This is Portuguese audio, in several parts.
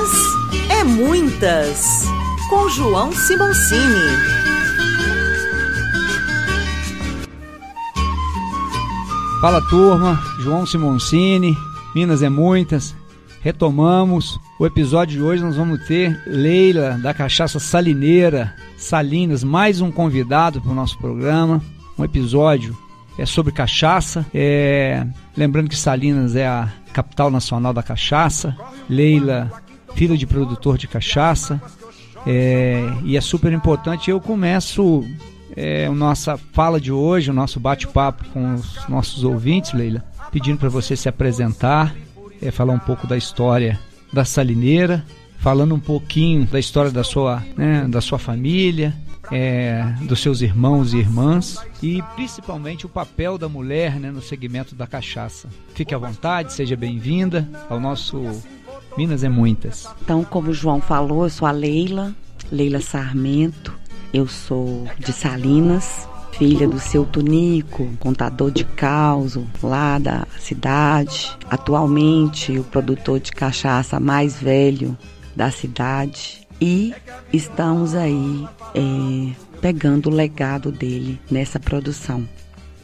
Minas é muitas, com João Simoncini. Fala turma, João Simoncini, Minas é muitas. Retomamos o episódio de hoje. Nós vamos ter Leila da Cachaça Salineira, Salinas, mais um convidado para o nosso programa. Um episódio é sobre cachaça. É, lembrando que Salinas é a capital nacional da cachaça. Leila, filha de produtor de cachaça. É, e é super importante. Eu começo é, a nossa fala de hoje, o nosso bate-papo com os nossos ouvintes, Leila, pedindo para você se apresentar, é, falar um pouco da história da salineira, falando um pouquinho da história da sua, né, da sua família, é, dos seus irmãos e irmãs e principalmente o papel da mulher né, no segmento da cachaça. Fique à vontade, seja bem-vinda ao nosso Minas é Muitas. Então, como o João falou, eu sou a Leila, Leila Sarmento, eu sou de Salinas, filha do seu Tunico, contador de caos lá da cidade. Atualmente, o produtor de cachaça mais velho da cidade. E estamos aí é, pegando o legado dele nessa produção.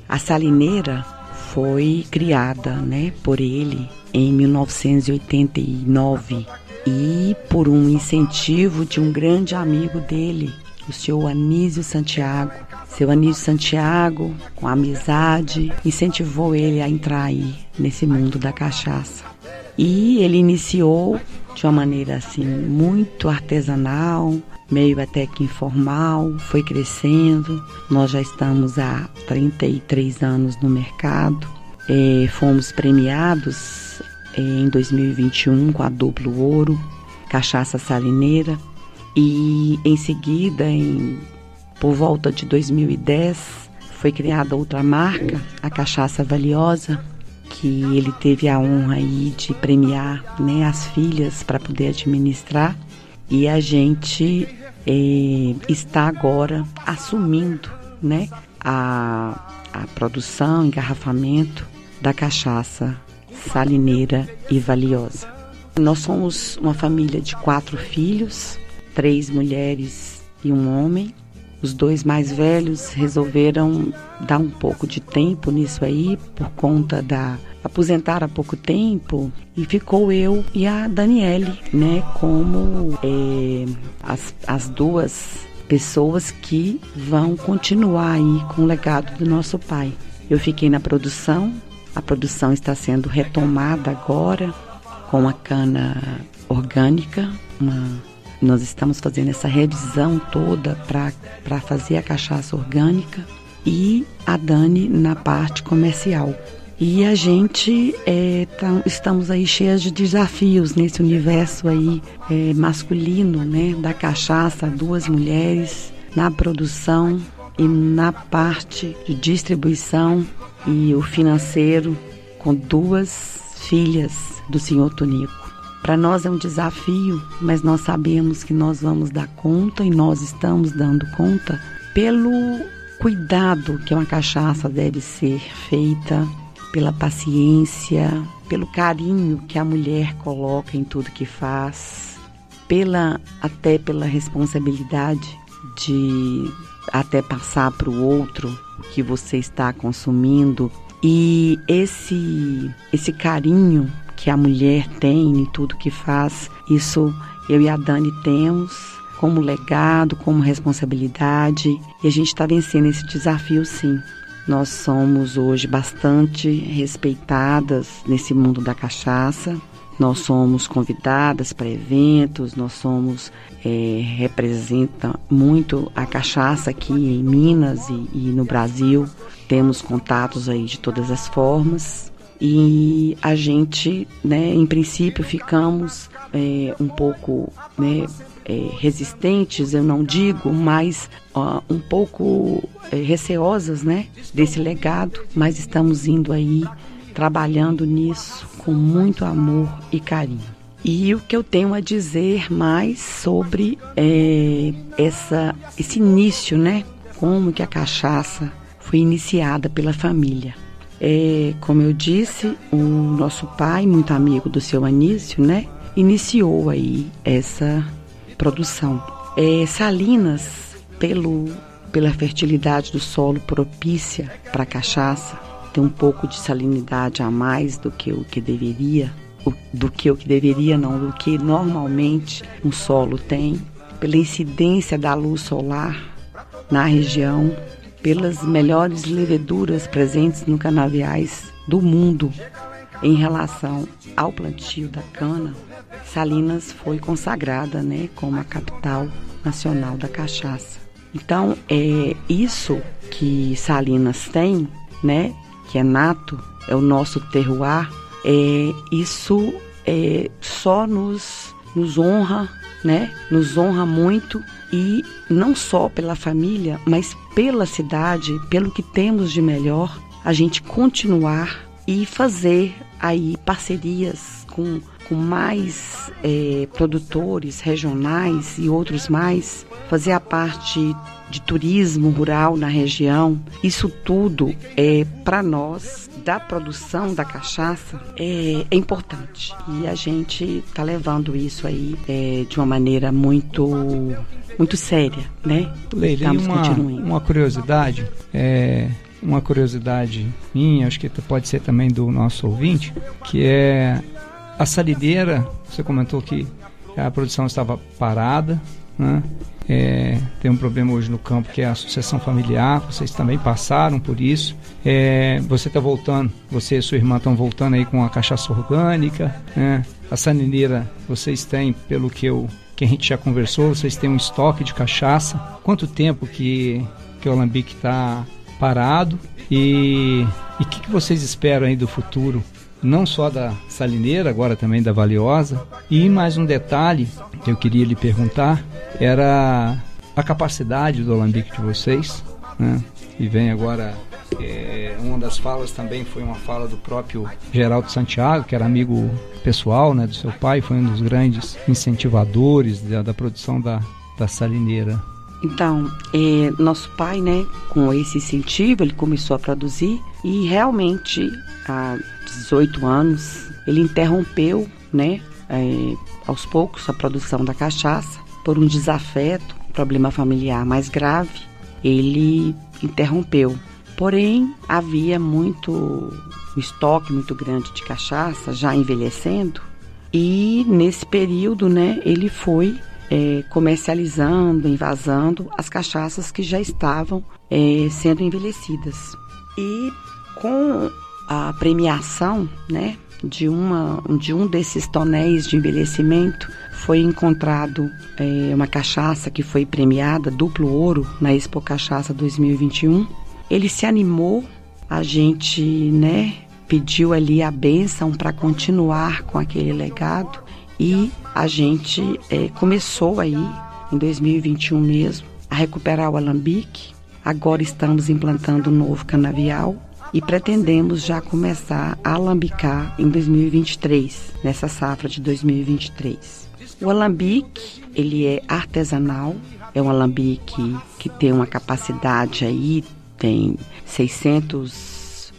A salineira foi criada né, por ele em 1989 e por um incentivo de um grande amigo dele, o senhor Anísio Santiago. Seu Anísio Santiago, com amizade, incentivou ele a entrar aí nesse mundo da cachaça. E ele iniciou de uma maneira assim muito artesanal, meio até que informal, foi crescendo. Nós já estamos há 33 anos no mercado. É, fomos premiados em 2021 com a duplo ouro, cachaça salineira. E em seguida, em, por volta de 2010, foi criada outra marca, a Cachaça Valiosa, que ele teve a honra aí de premiar né, as filhas para poder administrar. E a gente é, está agora assumindo né, a, a produção, engarrafamento da cachaça salineira e valiosa. Nós somos uma família de quatro filhos, três mulheres e um homem. Os dois mais velhos resolveram dar um pouco de tempo nisso aí por conta da aposentar há pouco tempo e ficou eu e a Daniele, né, como é, as, as duas pessoas que vão continuar aí com o legado do nosso pai. Eu fiquei na produção, a produção está sendo retomada agora com a cana orgânica, uma nós estamos fazendo essa revisão toda para fazer a cachaça orgânica e a Dani na parte comercial. E a gente é, tá, estamos aí cheias de desafios nesse universo aí é, masculino, né, da cachaça, duas mulheres na produção e na parte de distribuição e o financeiro com duas filhas do senhor Tonico. Para nós é um desafio, mas nós sabemos que nós vamos dar conta e nós estamos dando conta pelo cuidado que uma cachaça deve ser feita, pela paciência, pelo carinho que a mulher coloca em tudo que faz, pela até pela responsabilidade de até passar para o outro que você está consumindo e esse esse carinho que a mulher tem em tudo que faz, isso eu e a Dani temos como legado, como responsabilidade, e a gente está vencendo esse desafio sim. Nós somos hoje bastante respeitadas nesse mundo da cachaça. Nós somos convidadas para eventos, nós somos é, representa muito a cachaça aqui em Minas e, e no Brasil. Temos contatos aí de todas as formas e a gente, né, em princípio, ficamos é, um pouco né, é, resistentes, eu não digo, mas um pouco é, receosas né, desse legado, mas estamos indo aí trabalhando nisso com muito amor e carinho. E o que eu tenho a dizer mais sobre é, essa, esse início, né? Como que a cachaça foi iniciada pela família. É, como eu disse, o nosso pai, muito amigo do seu Anísio, né? iniciou aí essa produção. É, Salinas, pelo, pela fertilidade do solo propícia para a cachaça, tem um pouco de salinidade a mais do que o que deveria, do que o que deveria não, do que normalmente um solo tem, pela incidência da luz solar na região, pelas melhores leveduras presentes no canaviais do mundo em relação ao plantio da cana, Salinas foi consagrada, né, como a capital nacional da cachaça. Então, é isso que Salinas tem, né, que é nato, é o nosso terroir, é isso é, só nos nos honra, né? Nos honra muito e não só pela família, mas pela cidade, pelo que temos de melhor, a gente continuar e fazer aí parcerias com, com mais é, produtores regionais e outros mais, fazer a parte de turismo rural na região. Isso tudo é para nós da produção da cachaça é, é, importante e a gente está levando isso aí é, de uma maneira muito muito séria, né? Leila, uma, uma curiosidade, é, uma curiosidade minha, acho que pode ser também do nosso ouvinte, que é a salideira, você comentou que a produção estava parada, né? É, tem um problema hoje no campo que é a sucessão familiar, vocês também passaram por isso. É, você está voltando, você e sua irmã estão voltando aí com a cachaça orgânica, né? A salineira, vocês têm, pelo que eu que a gente já conversou, vocês têm um estoque de cachaça. Quanto tempo que, que o Alambique está parado e o que, que vocês esperam aí do futuro não só da salineira, agora também da valiosa. E mais um detalhe que eu queria lhe perguntar era a capacidade do alambique de vocês, né? E vem agora é, uma das falas também foi uma fala do próprio Geraldo Santiago, que era amigo pessoal, né, do seu pai, foi um dos grandes incentivadores da, da produção da, da salineira. Então, é, nosso pai, né, com esse incentivo, ele começou a produzir e realmente há 18 anos ele interrompeu, né, é, aos poucos a produção da cachaça por um desafeto, um problema familiar mais grave. Ele interrompeu. Porém, havia muito um estoque muito grande de cachaça já envelhecendo e nesse período, né, ele foi é, comercializando, invasando as cachaças que já estavam é, sendo envelhecidas. E com a premiação, né, de, uma, de um desses tonéis de envelhecimento, foi encontrado é, uma cachaça que foi premiada, duplo ouro, na Expo Cachaça 2021. Ele se animou, a gente, né, pediu ali a benção para continuar com aquele legado e a gente é, começou aí, em 2021 mesmo, a recuperar o alambique. Agora estamos implantando um novo canavial e pretendemos já começar a alambicar em 2023, nessa safra de 2023. O alambique, ele é artesanal, é um alambique que tem uma capacidade aí, tem 600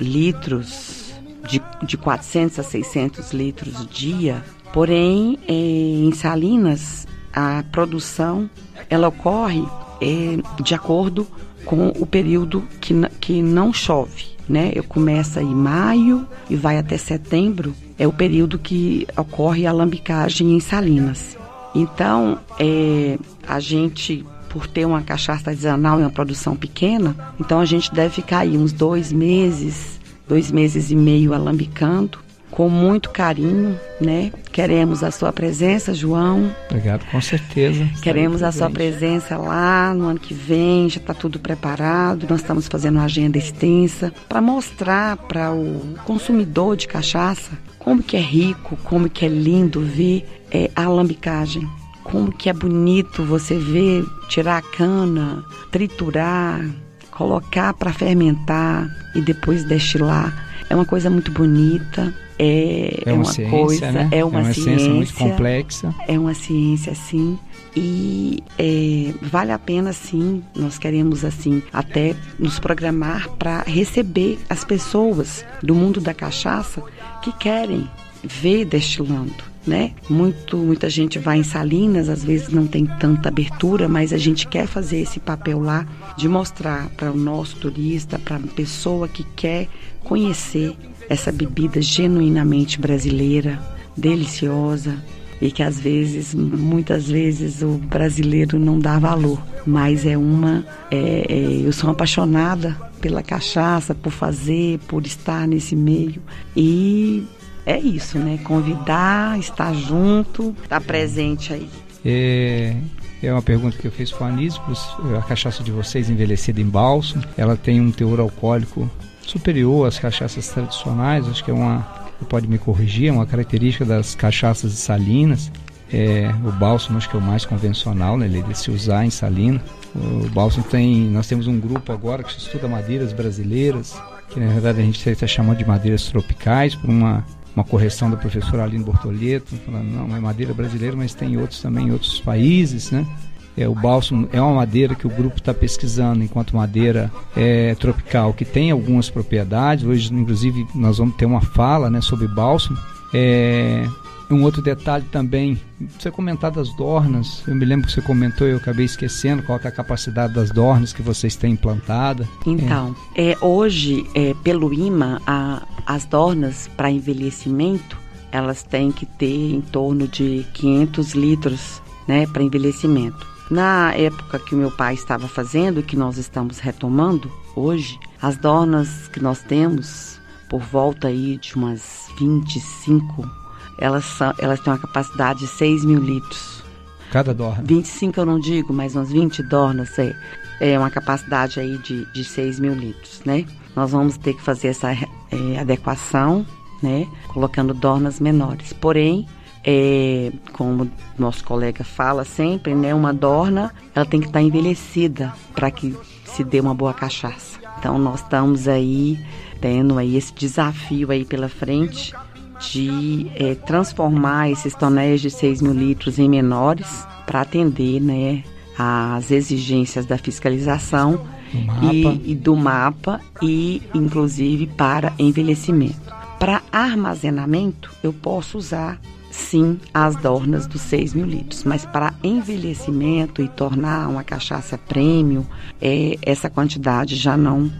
litros, de, de 400 a 600 litros dia Porém, é, em Salinas, a produção ela ocorre é, de acordo com o período que, que não chove. Né? Eu começo em maio e vai até setembro, é o período que ocorre a lambicagem em Salinas. Então, é, a gente, por ter uma cachaça artesanal e uma produção pequena, então a gente deve ficar aí uns dois meses, dois meses e meio alambicando com muito carinho, né? Queremos a sua presença, João. Obrigado, com certeza. Queremos a sua presença lá no ano que vem, já está tudo preparado. Nós estamos fazendo uma agenda extensa para mostrar para o consumidor de cachaça como que é rico, como que é lindo ver é, a alambicagem. Como que é bonito você ver, tirar a cana, triturar, colocar para fermentar e depois destilar. É uma coisa muito bonita. É, é, uma, uma ciência, coisa, né? é uma, é uma ciência, ciência muito complexa. É uma ciência, sim. E é, vale a pena, sim. Nós queremos, assim, até nos programar para receber as pessoas do mundo da cachaça que querem ver destilando. Né? Muito, muita gente vai em Salinas, às vezes não tem tanta abertura, mas a gente quer fazer esse papel lá de mostrar para o nosso turista, para a pessoa que quer conhecer essa bebida genuinamente brasileira, deliciosa e que às vezes, muitas vezes o brasileiro não dá valor, mas é uma, é, é, eu sou apaixonada pela cachaça, por fazer, por estar nesse meio e é isso, né? Convidar, estar junto, estar presente aí. É, é uma pergunta que eu fiz para a Anísio, a cachaça de vocês envelhecida em bálsamo, ela tem um teor alcoólico superior às cachaças tradicionais, acho que é uma, pode me corrigir, é uma característica das cachaças de salinas. É, o bálsamo acho que é o mais convencional, né, de se usar em salina. O bálsamo tem, nós temos um grupo agora que estuda madeiras brasileiras, que na verdade a gente está chamando de madeiras tropicais, por uma uma correção da professora Aline Bortoleto, falando, não, é madeira brasileira, mas tem outros também em outros países, né? É, o bálsamo é uma madeira que o grupo está pesquisando enquanto madeira é, tropical, que tem algumas propriedades. Hoje, inclusive, nós vamos ter uma fala né, sobre bálsamo. É, um outro detalhe também, você comentar das dornas, eu me lembro que você comentou e eu acabei esquecendo qual é a capacidade das dornas que vocês têm implantada. Então, é. é hoje, é, pelo IMA, a, as dornas para envelhecimento, elas têm que ter em torno de 500 litros né, para envelhecimento. Na época que o meu pai estava fazendo, que nós estamos retomando hoje, as dornas que nós temos, por volta aí de umas 25 elas, são, elas têm uma capacidade de 6 mil litros. Cada dorna? 25 eu não digo, mas umas 20 dornas é, é uma capacidade aí de, de 6 mil litros, né? Nós vamos ter que fazer essa é, adequação, né? Colocando dornas menores. Porém, é, como nosso colega fala sempre, né? Uma dorna, ela tem que estar envelhecida para que se dê uma boa cachaça. Então, nós estamos aí tendo aí esse desafio aí pela frente de é, transformar esses tonéis de 6 mil litros em menores para atender né, às exigências da fiscalização do e, e, do mapa e inclusive para envelhecimento. Para armazenamento, eu posso usar sim as dornas dos 6 mil litros, mas para envelhecimento e tornar uma cachaça premium, é, essa quantidade já não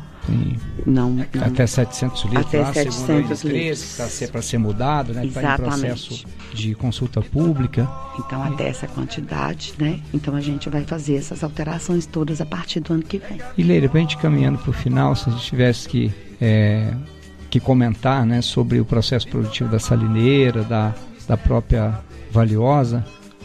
não, não, Até 700 litros, até lá, 700 litros. Está para ser mudado, né? Está em processo de consulta pública. Então, até essa quantidade, né? Então, a gente vai fazer essas alterações todas a partir do ano que vem. E Leila, para a gente caminhando para o final, se a gente tivesse que, é, que comentar né, sobre o processo produtivo da salineira, da, da própria Valiosa,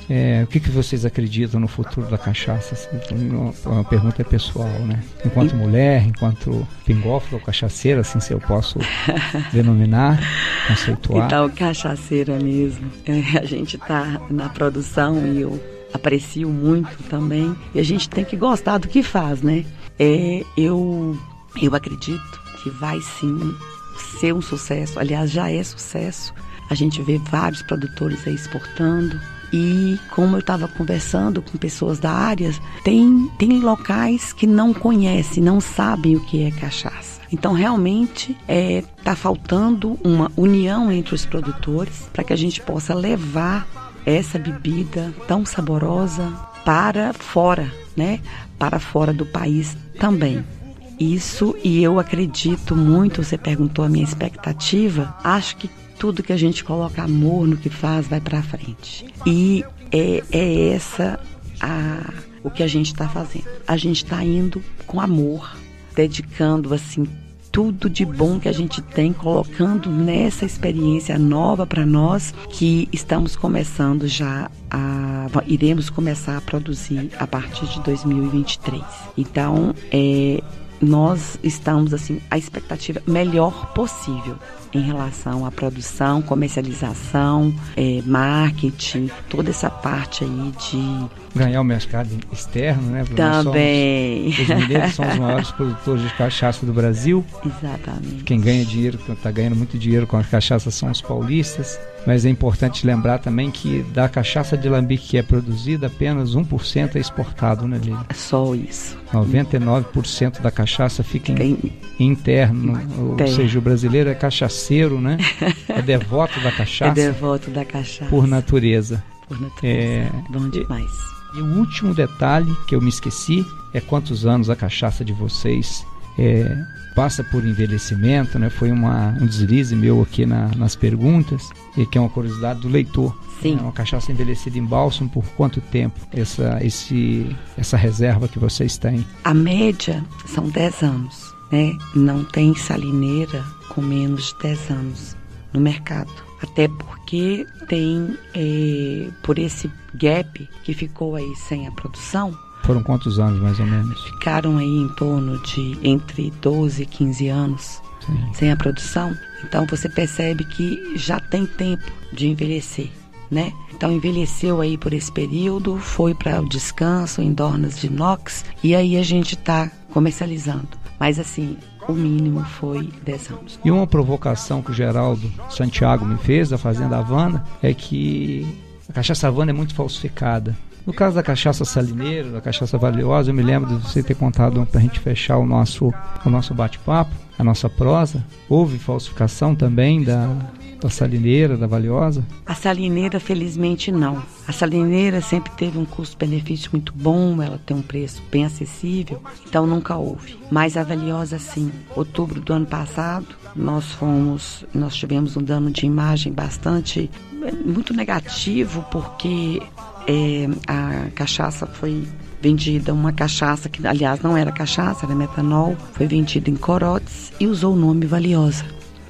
é, o que, que vocês acreditam no futuro da cachaça? Assim, uma, pergunta é pessoal, né? Enquanto mulher, enquanto pingófilo ou cachaceira, assim se eu posso denominar, conceituar. Então, cachaceira mesmo. É, a gente está na produção e eu aprecio muito também. E a gente tem que gostar do que faz, né? É, eu, eu acredito que vai sim ser um sucesso. Aliás, já é sucesso. A gente vê vários produtores aí exportando e como eu estava conversando com pessoas da área, tem, tem locais que não conhecem, não sabem o que é cachaça. Então, realmente, está é, tá faltando uma união entre os produtores para que a gente possa levar essa bebida tão saborosa para fora, né? Para fora do país também. Isso, e eu acredito muito, você perguntou a minha expectativa, acho que tudo que a gente coloca amor no que faz vai para frente. E é, é essa a, o que a gente está fazendo. A gente está indo com amor, dedicando assim tudo de bom que a gente tem, colocando nessa experiência nova para nós que estamos começando já a iremos começar a produzir a partir de 2023. Então, é, nós estamos assim a expectativa melhor possível em relação à produção, comercialização, é, marketing, toda essa parte aí de ganhar o mercado externo, né? Também. Somos, os mineiros são os maiores produtores de cachaça do Brasil. Exatamente. Quem ganha dinheiro, está ganhando muito dinheiro com a cachaça são os paulistas. Mas é importante lembrar também que da cachaça de Lambique que é produzida, apenas 1% é exportado, né, Lili? É só isso. 99% da cachaça fica em, interno, ou seja, o brasileiro é cachaça cachaceiro, né? É devoto da cachaça. É devoto da cachaça. Por natureza. Por natureza. É, Bom demais. E, e o último detalhe que eu me esqueci é quantos anos a cachaça de vocês é, passa por envelhecimento, né? Foi uma, um deslize meu aqui na, nas perguntas, e que é uma curiosidade do leitor. Sim. É uma cachaça envelhecida em bálsamo por quanto tempo essa, esse, essa reserva que vocês têm? A média são 10 anos, né? Não tem salineira com menos de 10 anos no mercado. Até porque tem, é, por esse gap que ficou aí sem a produção, foram quantos anos, mais ou menos? Ficaram aí em torno de entre 12 e 15 anos Sim. sem a produção. Então você percebe que já tem tempo de envelhecer, né? Então envelheceu aí por esse período, foi para o descanso em dornas de inox e aí a gente está comercializando. Mas assim, o mínimo foi 10 anos. E uma provocação que o Geraldo Santiago me fez da Fazenda Havana é que a cachaça Havana é muito falsificada. No caso da cachaça salineira, da cachaça valiosa, eu me lembro de você ter contado para a gente fechar o nosso, o nosso bate-papo, a nossa prosa. Houve falsificação também da, da salineira, da valiosa? A salineira, felizmente, não. A salineira sempre teve um custo-benefício muito bom, ela tem um preço bem acessível, então nunca houve. Mas a valiosa, sim. Outubro do ano passado, nós fomos, nós tivemos um dano de imagem bastante, muito negativo, porque é, a cachaça foi vendida, uma cachaça que, aliás, não era cachaça, era metanol, foi vendida em corotes e usou o nome Valiosa.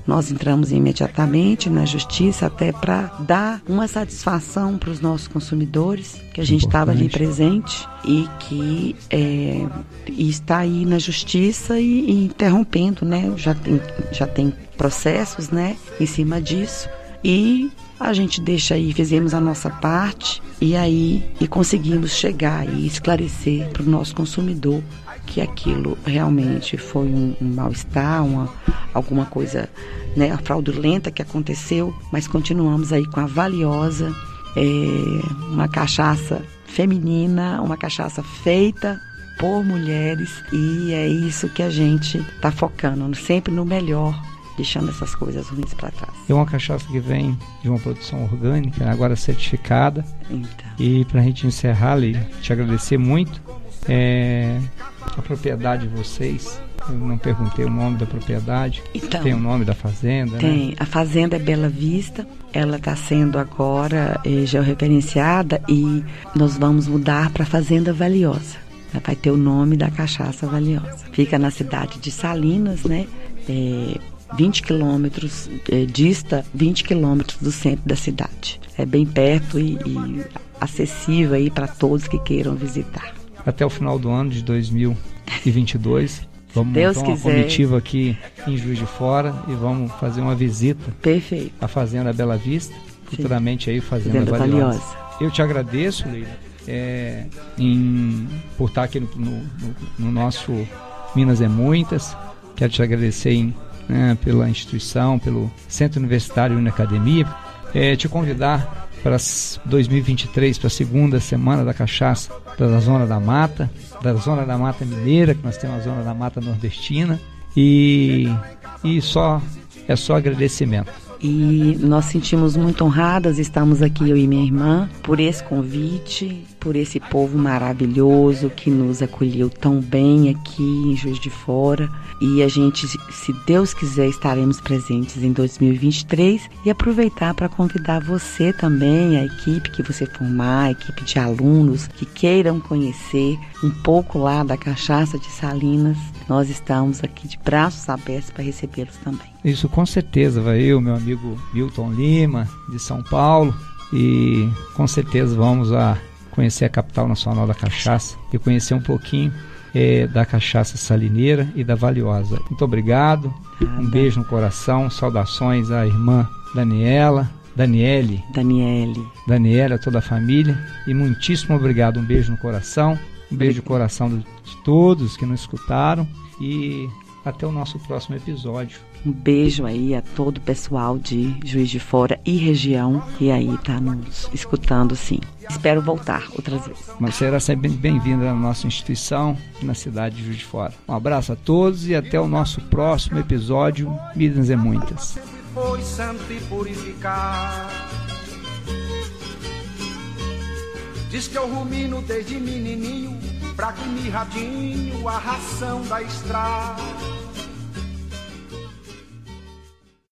Nós entramos imediatamente na justiça até para dar uma satisfação para os nossos consumidores, que a gente estava ali presente e que é, e está aí na justiça e, e interrompendo, né? Já tem, já tem processos, né, em cima disso. E a gente deixa aí, fizemos a nossa parte e aí e conseguimos chegar e esclarecer para o nosso consumidor que aquilo realmente foi um, um mal-estar, uma, alguma coisa né, fraudulenta que aconteceu, mas continuamos aí com a valiosa, é, uma cachaça feminina, uma cachaça feita por mulheres e é isso que a gente está focando, sempre no melhor deixando essas coisas ruins para trás. É uma cachaça que vem de uma produção orgânica, agora certificada. Então. E para a gente encerrar, Lili, te agradecer muito. É, a propriedade de vocês, eu não perguntei o nome da propriedade. Então, tem o nome da fazenda, né? Tem. Né? A fazenda é Bela Vista. Ela está sendo agora é, georreferenciada e nós vamos mudar para Fazenda Valiosa. Vai ter o nome da cachaça valiosa. Fica na cidade de Salinas, né? É, 20 quilômetros, é, dista 20 quilômetros do centro da cidade. É bem perto e, e acessível aí para todos que queiram visitar. Até o final do ano de 2022, vamos Deus montar uma quiser. comitiva aqui em Juiz de Fora e vamos fazer uma visita Perfeito. à Fazenda Bela Vista, futuramente aí Fazenda, Fazenda Valiosa. Valiosa. Eu te agradeço, Leila, é, em, por estar aqui no, no, no nosso Minas é Muitas. Quero te agradecer em né, pela instituição, pelo Centro Universitário Una Academia, é, te convidar para 2023, para a segunda semana da cachaça da Zona da Mata, da Zona da Mata Mineira, que nós temos a Zona da Mata Nordestina, e, e só é só agradecimento. E nós sentimos muito honradas, estamos aqui eu e minha irmã, por esse convite, por esse povo maravilhoso que nos acolheu tão bem aqui em Juiz de Fora. E a gente, se Deus quiser, estaremos presentes em 2023 e aproveitar para convidar você também, a equipe que você formar, a equipe de alunos que queiram conhecer um pouco lá da cachaça de Salinas. Nós estamos aqui de braços abertos para recebê-los também. Isso com certeza, vai eu, meu amigo Milton Lima, de São Paulo, e com certeza vamos a conhecer a capital nacional da cachaça e conhecer um pouquinho é, da cachaça salineira e da valiosa. Muito obrigado, um beijo no coração, saudações à irmã Daniela, Daniele, Daniele, Daniela, toda a família e muitíssimo obrigado, um beijo no coração, um beijo no coração de todos que nos escutaram e até o nosso próximo episódio. Um beijo aí a todo o pessoal de Juiz de Fora e região que aí está nos escutando, sim. Espero voltar outras vezes. Mas será sempre bem-vinda na nossa instituição, na cidade de Juiz de Fora. Um abraço a todos e até o nosso próximo episódio. Minas é Muitas. foi santo e purificar. Diz que eu rumino desde menininho, pra que mirradinho a ração da estrada.